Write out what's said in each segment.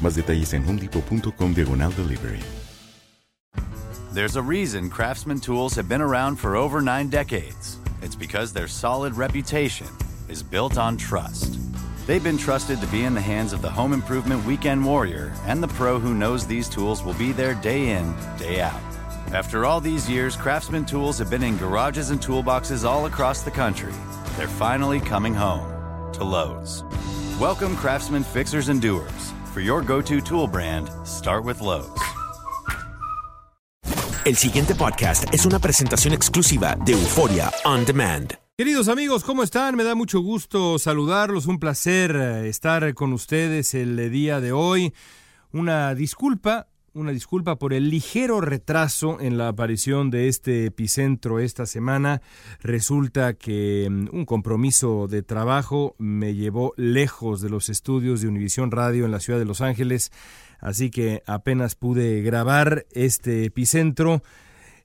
Más detalles en diagonal delivery. There's a reason Craftsman tools have been around for over nine decades. It's because their solid reputation is built on trust. They've been trusted to be in the hands of the home improvement weekend warrior and the pro who knows these tools will be there day in, day out. After all these years, Craftsman tools have been in garages and toolboxes all across the country. They're finally coming home to Lowe's. Welcome, Craftsman fixers and doers. For your go-to tool brand, start with Lowe's. El siguiente podcast es una presentación exclusiva de Euforia On Demand. Queridos amigos, ¿cómo están? Me da mucho gusto saludarlos, un placer eh, estar con ustedes el día de hoy. Una disculpa, una disculpa por el ligero retraso en la aparición de este epicentro esta semana. Resulta que mm, un compromiso de trabajo me llevó lejos de los estudios de Univisión Radio en la ciudad de Los Ángeles, así que apenas pude grabar este epicentro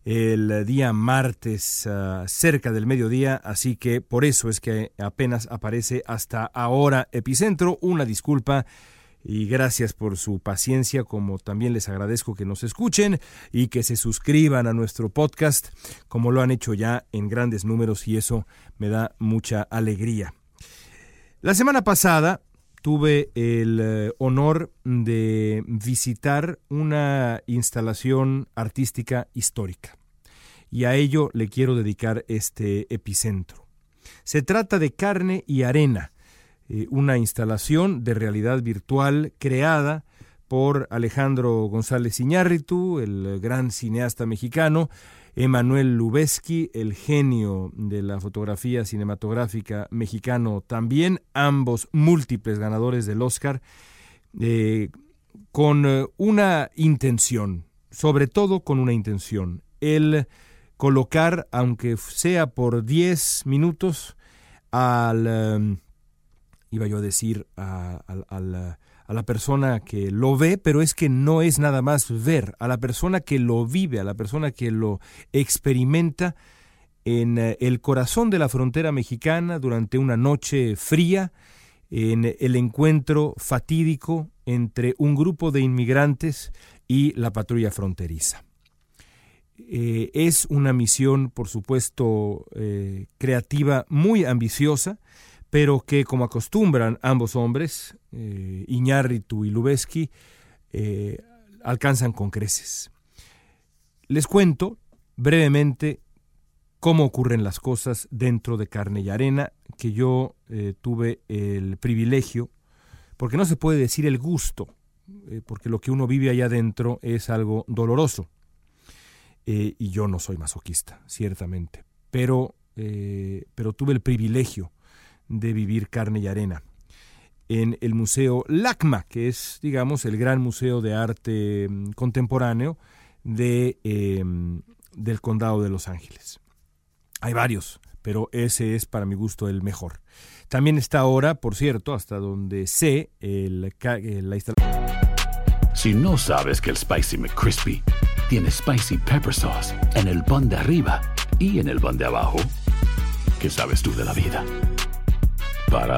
el día martes uh, cerca del mediodía, así que por eso es que apenas aparece hasta ahora epicentro. Una disculpa y gracias por su paciencia, como también les agradezco que nos escuchen y que se suscriban a nuestro podcast, como lo han hecho ya en grandes números y eso me da mucha alegría. La semana pasada tuve el eh, honor de visitar una instalación artística histórica y a ello le quiero dedicar este epicentro. Se trata de Carne y Arena, eh, una instalación de realidad virtual creada por Alejandro González Iñárritu, el gran cineasta mexicano, Emanuel Lubezki, el genio de la fotografía cinematográfica mexicano también, ambos múltiples ganadores del Oscar, eh, con eh, una intención, sobre todo con una intención, el colocar, aunque sea por 10 minutos, al, um, iba yo a decir, a, a, la, a, la, persona que lo ve, pero es que no es nada más ver, a la persona que lo vive, a la persona que lo experimenta en uh, el corazón de la frontera mexicana durante una noche fría, en el encuentro fatídico entre un grupo de inmigrantes y la patrulla fronteriza. Eh, es una misión, por supuesto, eh, creativa muy ambiciosa, pero que, como acostumbran ambos hombres, eh, Iñárritu y Lubeski, eh, alcanzan con creces. Les cuento brevemente cómo ocurren las cosas dentro de Carne y Arena, que yo eh, tuve el privilegio, porque no se puede decir el gusto, eh, porque lo que uno vive allá adentro es algo doloroso y yo no soy masoquista, ciertamente, pero, pero tuve el privilegio de vivir carne y arena. en el Museo LACMA, que es, digamos, el gran museo de arte mm, contemporáneo de, em, del condado de Los Ángeles. Hay varios, pero ese es para mi gusto el mejor. También está ahora, por cierto, hasta donde sé, el, la instalación. Si no sabes que el Spicy McCrispy tiene Spicy Pepper Sauce en el pan de arriba y en el pan de abajo, ¿qué sabes tú de la vida? Para,